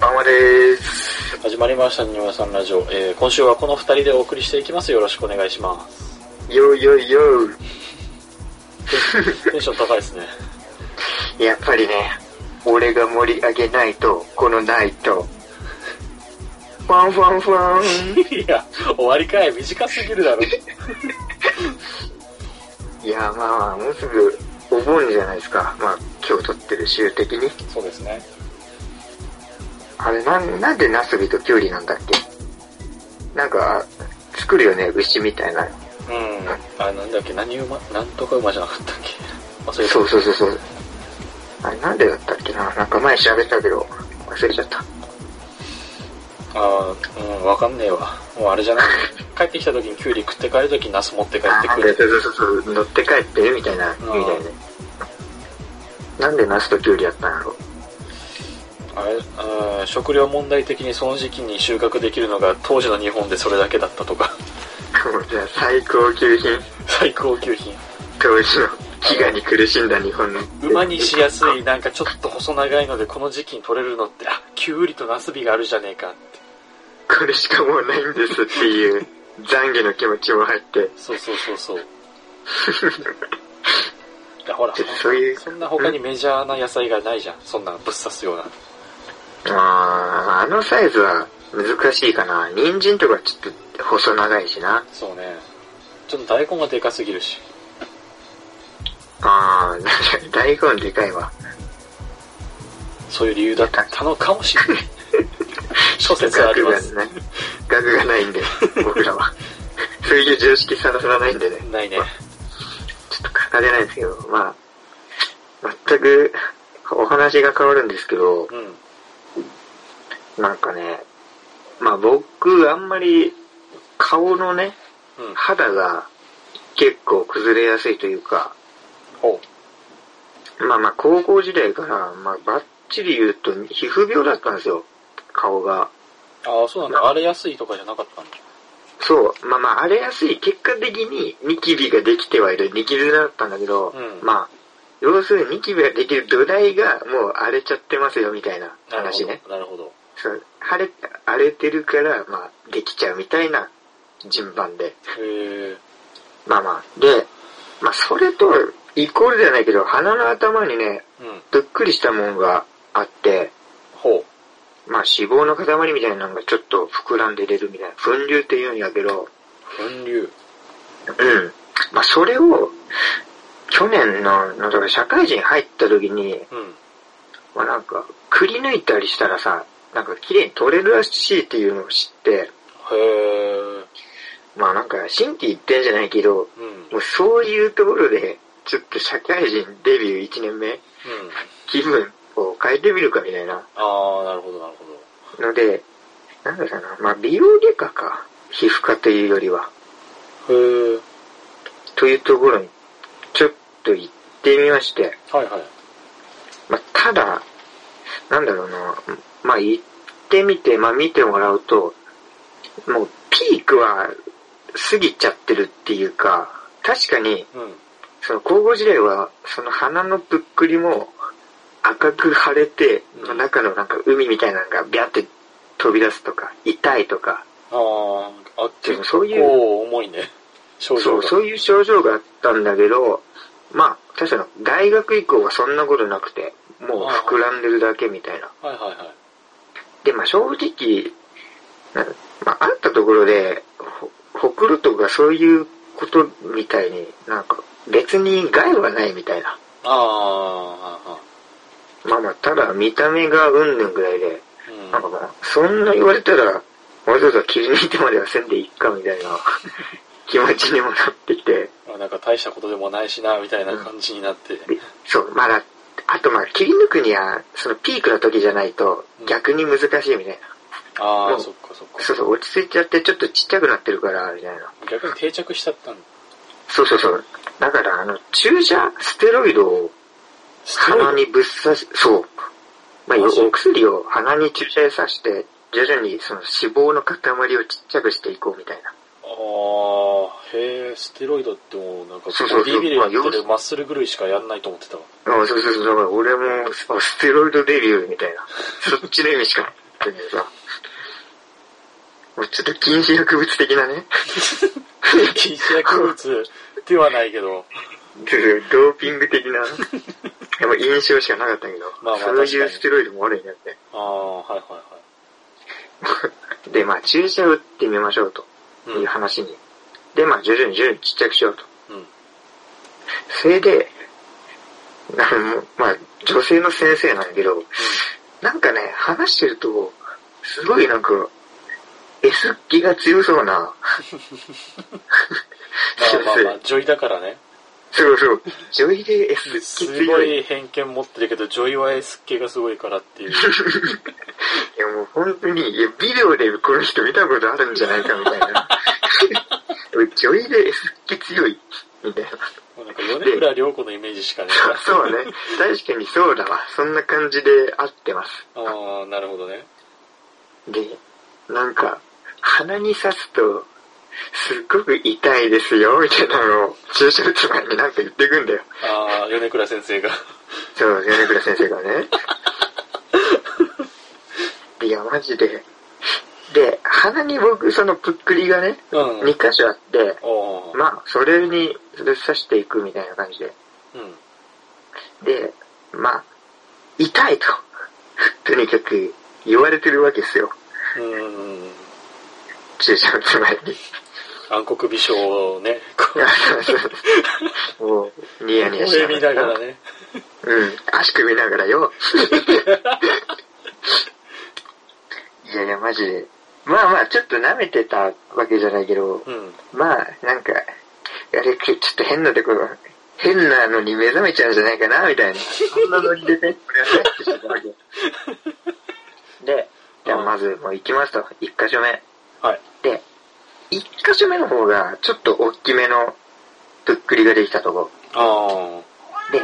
ママでーす。始まりました、庭さんラジオ。えー、今週はこの二人でお送りしていきます。よろしくお願いします。よいよいよテンション高いですね。い。やっぱりね、俺が盛り上げないと、このナイト。ファンファンファン。いや、終わりかい。短すぎるだろ。いや、まあまあ、もうすぐお盆じゃないですか。まあ、今日撮ってる週的に。そうですね。あれ、なん、なんでナスビとキュウリなんだっけ？なんか、作るよね、牛みたいな。うん。あ、なんだっけ、何馬、なんとか馬じゃなかったっけ？忘れた。そうそうそうそう。あれ、なんでだったっけな？なんか前調べたけど、忘れちゃった。あーうん、わかんねえわ。もうあれじゃない？帰ってきた時にキュウリ食って帰る時にナス持って帰ってくる。あそうそうそうそう、乗って帰ってるみたいな意味だよね。なんでナスとキュウリやったんやろ？あれ、うん食料問題的にその時期に収穫できるのが当時の日本でそれだけだったとか。じゃあ最高級品、最高級品。当時の飢餓に苦しんだ日本の。馬にしやすい、なんかちょっと細長いので、この時期に取れるのって、あ、キュウリとナスビがあるじゃねえかって。これしかもうないんですっていう 懺悔の気持ちも入って。そうそうそうそう。ほら、そういうそんな他にメジャーな野菜がないじゃん。そんなぶっ刺すような。あー、あのサイズは難しいかな。人参とかちょっと細長いしな。そうね。ちょっと大根がでかすぎるし。あー、なんか大根でかいわ。そういう理由だったのかもしれない。諸説あります。額がないんで、僕らは。そういう常識さらさらないんでね。ないね。ちょっと語れないですけど、まあ、全くお話が変わるんですけど、うん。なんかね、まあ僕、あんまり顔のね、うん。肌が結構崩れやすいというか、ほまあまあ高校時代から、まあバッチリ言うと皮膚病だったんですよ、顔が。う。ああ、そうなんだ。荒れやすいとかじゃなかったんだ。そう、まあまあ荒れやすい、結果的にニキビができてはいる、ニキビだったんだけど、うんまあ、要するにニキビができる土台がもう荒れちゃってますよみたいななるほど。話ね。なるほど。そう荒れ、荒れてるから、まあ、できちゃうみたいな順番で。まあまあ。で、まあそれとイコールじゃないけど、鼻の頭にね、うん。ぷっくりしたもんがあって、ほまあ脂肪の塊みたいなのがちょっと膨らんで出るみたいな。粉瘤って言うんやけど、う。粉流。うん。まあそれを、去年の、なんだか社会人入った時に、うん。まあなんか、くり抜いたりしたらさ、なんか綺麗に取れるらしいっていうのを知って、へえ。まあなんか、新規一点じゃないけど、うん。もうそういうところで、ちょっと社会人デビュー1年目、うん。気分を変えてみるかみたいなああ、なるほど、なるほど。ので、なんだろうな、まあ美容外科か、皮膚科というよりは、へえ。というところに、ちょっと行ってみまして、はいはい。まあただ、なんだろうな、まあ行ってみて、まあ見てもらうと、もうピークは過ぎちゃってるっていうか、確かに、うん。その高校時代は、その鼻のぷっくりも赤く腫れて、うん中のなんか海みたいなのがビャって飛び出すとか、痛いとか、ああ、あ、でも結そういう構重いね。症そう。そういう症状があったんだけど、まあ、確かに大学以降はそんなことなくて、もう膨らんでるだけみたいな。はいはいはい。で、まあ正直、なまああったところで、ほほくろとかそういうことみたいになんか別に害はないみたいな。ああ、あまあまあ、ただ見た目がうんぬんぐらいで、あ、うん。なんかまあ、そんな言われたら、わざわざ切り抜いてまではせんでいいかみたいな 気持ちにもなってきて、まあなんか大したことでもないしな、みたいな感じになって。でそう、まだあとまあ切り抜くには、そのピークの時じゃないと逆に難しいみたいな。ああ、そっかそっか。そうそう、落ち着いちゃってちょっとちっちゃくなってるから、みたいな。逆に定着しちゃったんだ。そうそうそう。だからあの、注射ステロイドを鼻にぶっ刺し、そう。まあ、お薬を鼻に注射で刺して、徐々にその脂肪の塊をちっちゃくしていこうみたいな。ああ、へえ、ステロイドってもうなんかそうそうそうボディビルやってるマッスル狂いしかやんないと思ってたわ。あそうそうそう、だから俺も、あステロイドデビューみたいな。そっちの意味しかなかったけどさ。もうちょっと禁止薬物的なね。禁止薬物ではないけど、ドーピング的な。でも印象しかなかったけど、まあまあそういうステロイドもあるんやって。ああ、はいはいは で、まあ注射打ってみましょうとい。いう話に。で、まあ徐々に徐々にちっちゃくしようと。うん。うん。それで、あの、まあ女性の先生なんだけど、なんかね、話してると、すごいなんか、S 気が強そうな、まあまあまあ、女医だからね。そうそう、女医で S 気す強い。ごい偏見持ってるけど、女医は S 系がすごいからっていう。いやもう本当に、いや、ビデオでこの人見たことあるんじゃないかみたいな。女医で S 気強い、みたいな。なんか米倉涼子のイメージしかねそうね。確かにそうだわ。そんな感じで合ってます。ああ、なるほどね。で、なんか、鼻に刺すと、すっごく痛いですよ、みたいなのを、注射打つ前になんか言ってくんだよ。ああ、米倉先生が。そう、米倉先生がね。いや、マジで。で、鼻に僕、そのぷっくりがね、うん。2箇所あって、まあ、それにぶっ刺していくみたいな感じで。うん。で、まあ、痛いと。とにかく言われてるわけですよ。うん。注射打つ前に。暗黒美少をね、こう、もう、ニヤニヤしこれ見ながらね。うん、足首見ながらよ。いやいや、マジで。まあまあ、ちょっと舐めてたわけじゃないけど、うん。まあ、なんか、あれ、ちょっと変なところ、変なのに目覚めちゃうんじゃないかな、みたいな。そんなノリでね、これは入ってしてたわけ。で、じゃあまず、もう行きますと、一箇所目。はい。で、一箇所目の方が、ちょっと大きめの、ぷっくりができたとこ。あで、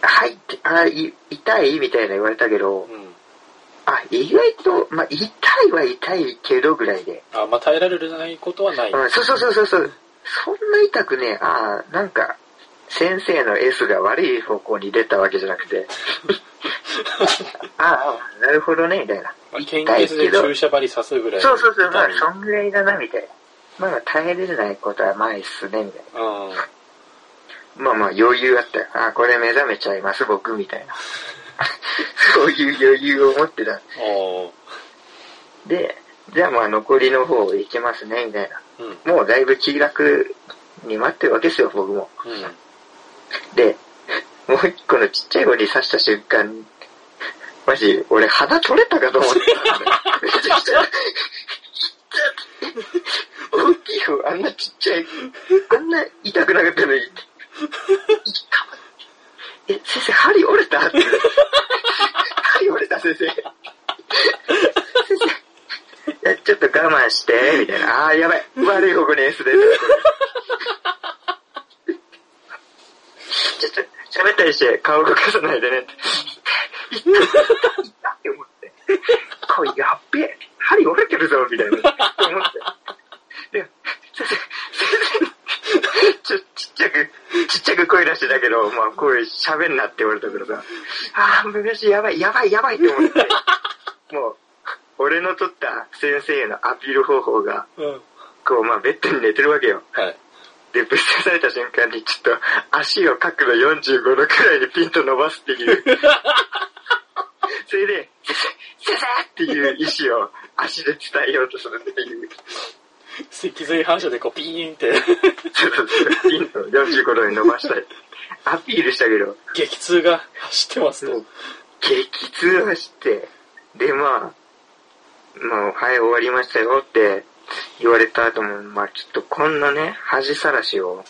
はいって、あ、い痛いみたいな言われたけどあ。、うん。あ、意外と、まあ、痛いは痛いけどぐらいで。あまあ耐えられないことはない。うん、そうそうそうそうそう。そんな痛くね、ああ、なんか、先生の S が悪い方向に出たわけじゃなくて、ああ、なるほどね、みたいな。まあ、献血で注射針刺すぐらい。そうそうそう、まあそんぐらいだな、みたいな。まあ、耐えれないことはないっすね、みたいな。うん。まあまあ余裕あったよ。あ、これ目覚めちゃいます、僕、みたいな。そういう余裕を持ってた。で、じゃあまあ残りの方行きますね、みたいうん。な。もうだいぶ気楽に待ってるわけですよ、僕も。うん。で、もう一個のちっちゃい方に刺した瞬間、マジ、俺鼻取れたかと思った。めちゃくちゃ、大きい方、あんなちっちゃい、あんな痛くなかったのに、え、先生、針折れた？って。針折れた、先生。先生。ちょっと我慢して、みたいな。あー、やばい。悪い方向に S です。ちょっと喋ったりして顔動かさないでねって。いった、いった、いったって思って。これやっべえ。針折れてるぞ、みたいな。思って。で、先生、先生、ちょ、ちっちゃく、ちっちゃく声出してたけど、まあ声喋んなって言われたからさ、ああ、昔やばい、やばい、やばいって思って。もう、俺の取った先生へのアピール方法が、うん。こう、まあベッドに寝てるわけよ。はい。で、ぶっ刺された瞬間に、ちょっと、足を角度45度くらいにピンと伸ばすっていう。それで、先生、先生っていう意思を足で伝えようとするっていう。脊髄反射でこうピーンって、そうそうそう、ピンと45度に伸ばしたい。アピールしたけど、激痛が走ってますと激痛走って、で、まあ、もう、はい、終わりましたよって言われた後も、まあちょっとこんなね、恥さらしを、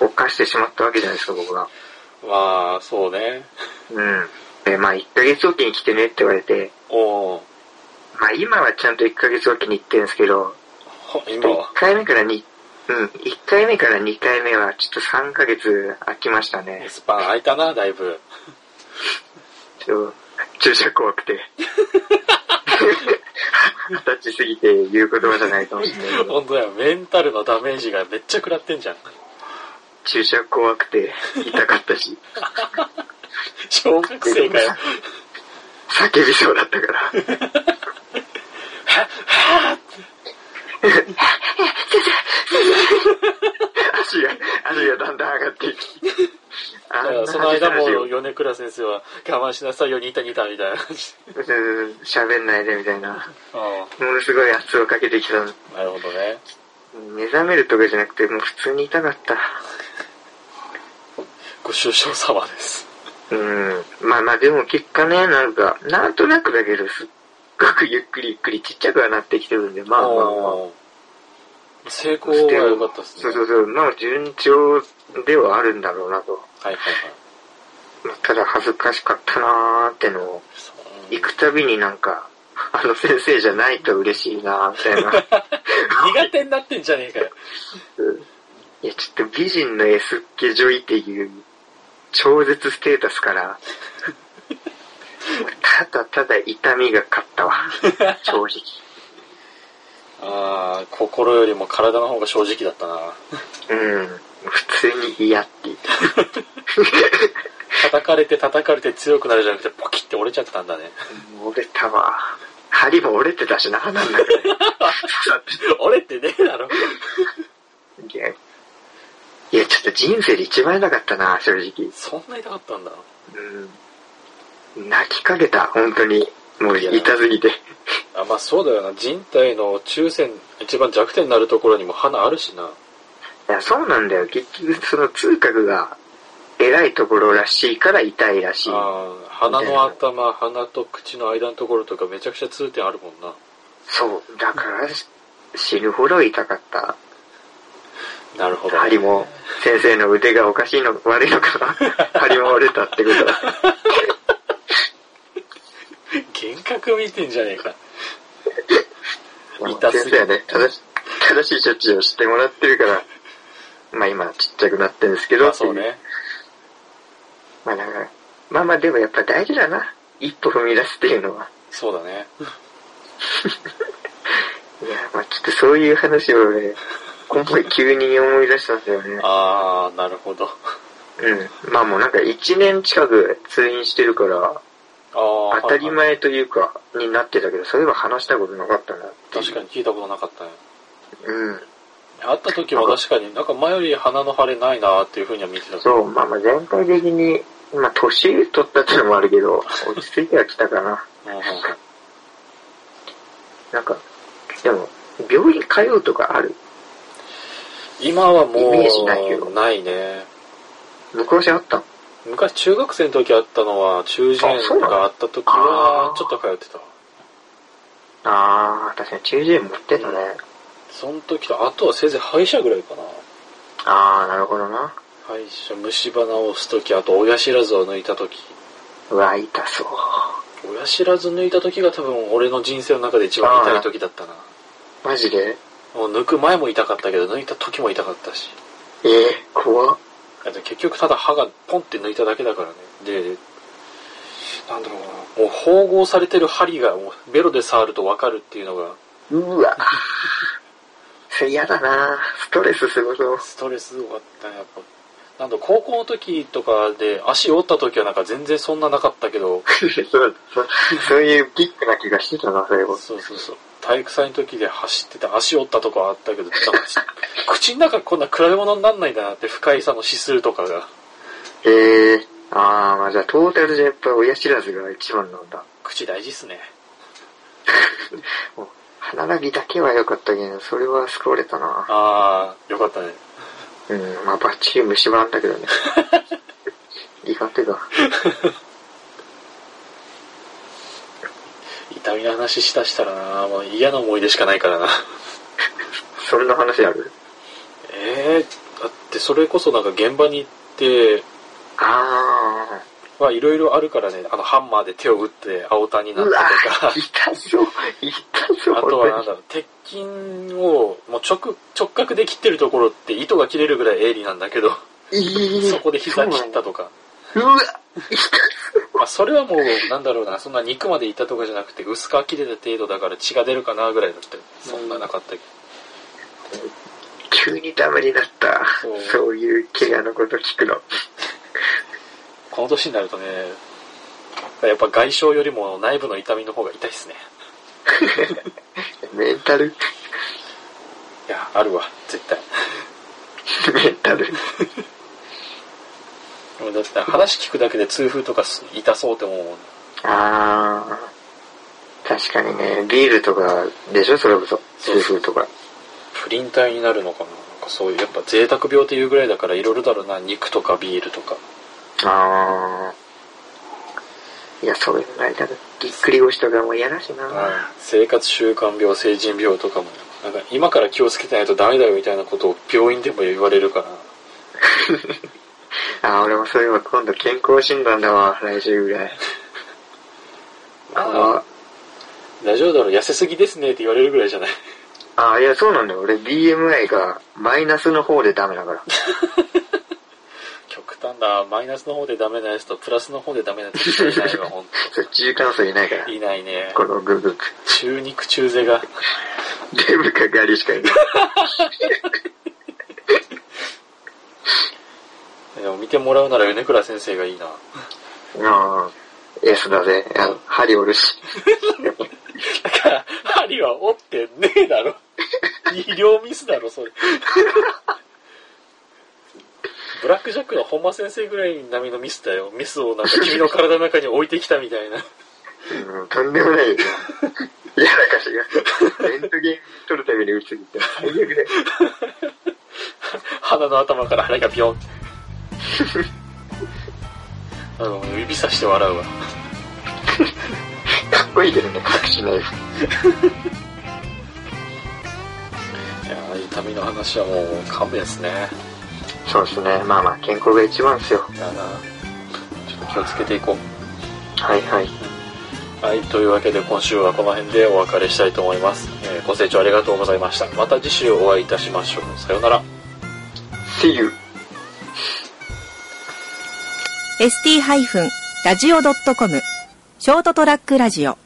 犯してしまったわけじゃないですか、僕は。まあ、そうね。うん。で、まあ、1ヶ月おきに来てねって言われて、おーまあ、今はちゃんと1ヶ月おきに行ってるんですけど、ほ今は？1。回目から2、うん、1回目から2回目はちょっと3ヶ月空きましたね。スパン空いたな、だいぶ。ちょっと、注射怖くて。二十歳過ぎて言う言葉じゃないかもしれない 本当だよ、メンタルのダメージがめっちゃ食らってんじゃん。注射怖くて痛かったし、小学生かよ。叫びそうだったから。足が、足がだんだん上がっていき。あだからその間も米倉先生は我慢しなさいよ、ニタニタみたいな感じ喋んないでみたいな。あものすごい圧をかけてきたなるほどね。目覚めるとかじゃなくて、もう普通に痛かった。ご愁傷様です。うん。まあまあでも結果ね、なんか、なんとなくだけど、すっごくゆっくりゆっくりちっちゃくはなってきてるんで、まあまあまあ。成功は良かったですね。そうそうそう。まあ順調ではあるんだろうなと。はいはいはい。まあただ恥ずかしかったなーってのを、行くたびになんか、あの先生じゃないと嬉しいなーみたいな。苦手になってんじゃねえかよ。いや、ちょっと美人の S っ気女医っていう超絶ステータスから、ただただ痛みが勝ったわ。正直。ああ、心よりも体の方が正直だったな。うん。普通に嫌って言って。叩かれて叩かれて強くなるじゃなくて、ポキって折れちゃったんだね。折れたわ。針も折れてたしな、なんだか折れてねえだろ。いや、いや、ちょっと人生で一番痛かったな、正直。そんな痛かったんだ。うん。泣きかけた、本当に。もう痛すぎて。あ、まあそうだよな。人体の中線、一番弱点になるところにも鼻あるしな。いや、そうなんだよ。結局、その痛覚が偉いところらしいから痛いらしい。鼻の頭、鼻と口の間のところとかめちゃくちゃ痛点あるもんな。そう。だから、死ぬほど痛かった。なるほど、針も、先生の腕がおかしいの、悪いのかな。針も折れたってことは。幻覚見てんじゃねえか。まあ痛すぎる先生はね、正し正しい処置をしてもらってるから、まあ今ちっちゃくなってるんですけど、まあそうね。まあだから、まあまあでもやっぱ大事だな。一歩踏み出すっていうのは。そうだね。いや、まあちょっとそういう話をね、今回急に思い出したんだよね。ああ、なるほど。うん。まあもうなんか一年近く通院してるから、ああ、当たり前というか、になってたけど、そういえば話したことなかったな。確かに聞いたことなかったね。うん。会った時は確かになんか前より鼻の腫れないなーっていう風には見てた。そう、まあまあ全体的に、まあ年取ったってのもあるけど、落ち着いてはきたかな。なんか、でも、病院通うとかある？今はもイメージないけどう、ないね。昔あった？昔中学生の時あったのは、中耳炎があった時はちょっと通ってた。あー、確かに中耳炎持ってたね。その時と、あとはせいぜい歯医者ぐらいかな。あー、なるほどな。歯医者、虫歯を押す時、あと親知らずを抜いた時。うわ、痛そう。親知らず抜いた時が多分俺の人生の中で一番痛い時だったな。マジで？もう抜く前も痛かったけど、抜いた時も痛かったし。えー、怖っ。結局ただ歯がポンって抜いただけだからね。で、なんだろうな、もう縫合されてる針がもうベロで触るとわかるっていうのが、うわ。それ嫌だなストレスすごそう。ストレスすごかったね、やっぱ。なんだ、高校の時とかで足折った時はなんか全然そんななかったけど、そうそうそういうビッグな気がしてたな、それも。そうそうそう。体育祭の時で走ってて足折ったとかはあったけど、口の中こんな比べ物になんないんだなって深いさの指数とかが。えー、あー、まあじゃあトータルでやっぱ親知らずが一番なんだ。口大事っすね。もう歯並びだけは良かったけど、それは救われたな。あー、よかったね。うん、まあバッチリ虫歯なんだけどね。苦手だ。痛みの話しだしたらなもう嫌な思い出しかないからな。そんな話ある？えー、だってそれこそなんか現場に行って、あはいろいろあるからね、あのハンマーで手を打って青タンにー。なったとか、痛そう。痛そう。あとはなんだろう、鉄筋をもう直、直角で切ってるところって糸が切れるぐらい鋭利なんだけど、そこで膝切ったとか。うわ痛まあそれはもう、なんだろうな、そんな肉までいったとかじゃなくて、薄皮切れた程度だから血が出るかなぐらいだったよそんななかったけど。急にダメになった。そうそういう怪我のこと聞くの。この年になるとね、やっぱ外傷よりも内部の痛みの方が痛いっすね。メンタル？いや、あるわ、絶対。メンタル？でもだって話聞くだけで痛風とか痛そうって思うもん。あー。確かにね、ビールとかでしょ？それこそ。痛風とか。プリン体になるのかな？なんかそういう、やっぱ贅沢病っていうぐらいだからいろいろだろうな、肉とかビールとか。あー。いや、そういうのないだろ。ぎっくり腰とかも嫌だしな。生活習慣病、成人病とかも、なんか今から気をつけてないとダメだよみたいなことを病院でも言われるから。あー、俺もそういえば今度健康診断だわ、来週ぐらい。あ大丈夫だろう、痩せすぎですねって言われるぐらいじゃない？あー、いや、そうなんだよ。俺 BMI がマイナスの方でダメだから。極端だ、マイナスの方でダメなやつとプラスの方でダメなやつしかいないわ、ほんそう中間層いないからと。。いないね。このグループ。中肉中背が。デブかガリしかいない。でも見てもらうなら米倉先生がいいな。ああ、S だぜ。あの、針折るし。だから、針は折ってねえだろ。医療ミスだろ、それ。ブラックジャックの本間先生ぐらい並みのミスだよ。ミスをなんか君の体の中に置いてきたみたいな。うん、とんでもないよ。やらかしが。レントゲン撮るために打ちすぎて最悪だよ。鼻の頭から針がビョン。あの、指さして笑うわ。かっこいいけどね、隠しナイフ。いやー痛みの話はもう勘弁ですね。そうですね。まあまあ、健康が一番ですよ。いやなちょっと気をつけていこはいはい。う。はい、というわけで今週はこの辺でお別れしたいと思います。えーご清聴ありがとうございました。また次週お会いいたしましょう。さようなら。See you! ST-radio.com ショートトラックラジオ